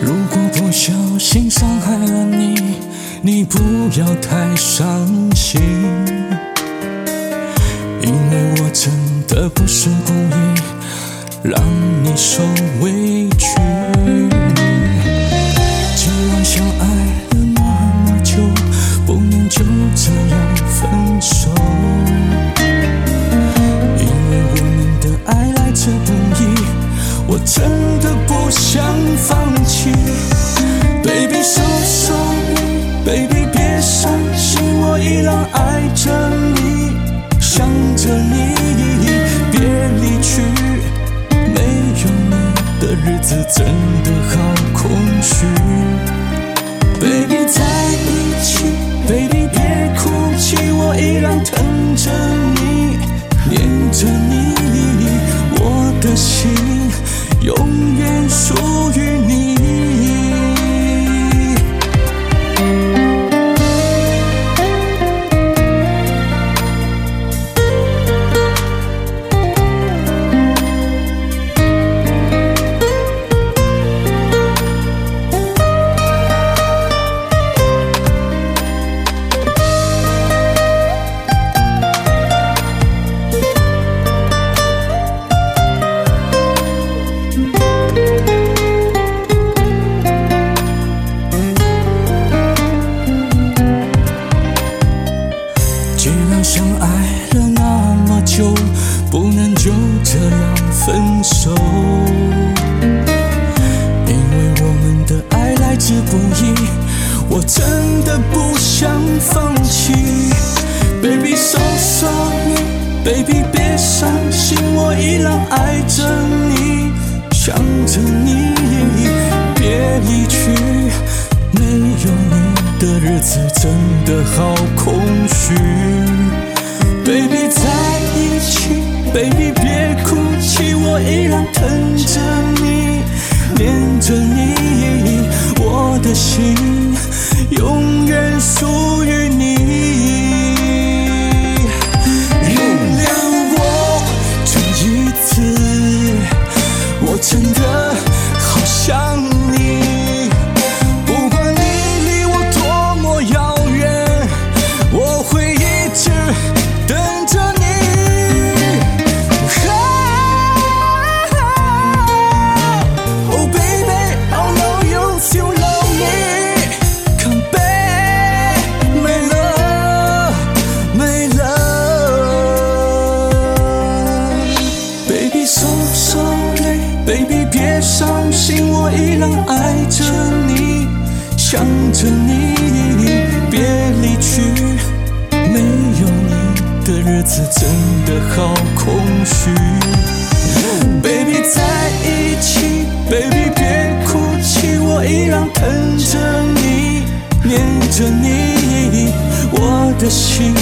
如果不小心伤害了你，你不要太伤心，因为我真的不是故意让你受委屈。既然相爱了那么久，不能就这样分手，因为我们的爱来之不易，我真的不想放弃。子真的好空虚。Baby 在一起，Baby 别哭泣，我依然疼着既然相爱了那么久，不能就这样分手。因为我们的爱来之不易，我真的不想放弃。Baby so sorry，Baby 别伤心，我依然爱着你，想着你，别离去。没有你的日子真的好空虚。Baby 在一起，Baby 别哭泣，我依然疼着你，念着你，我的心永远属于你。原谅我这一次，我真的好想想着你，别离去。没有你的日子真的好空虚。Baby 在一起，Baby 别哭泣，我依然疼着你，念着你，我的心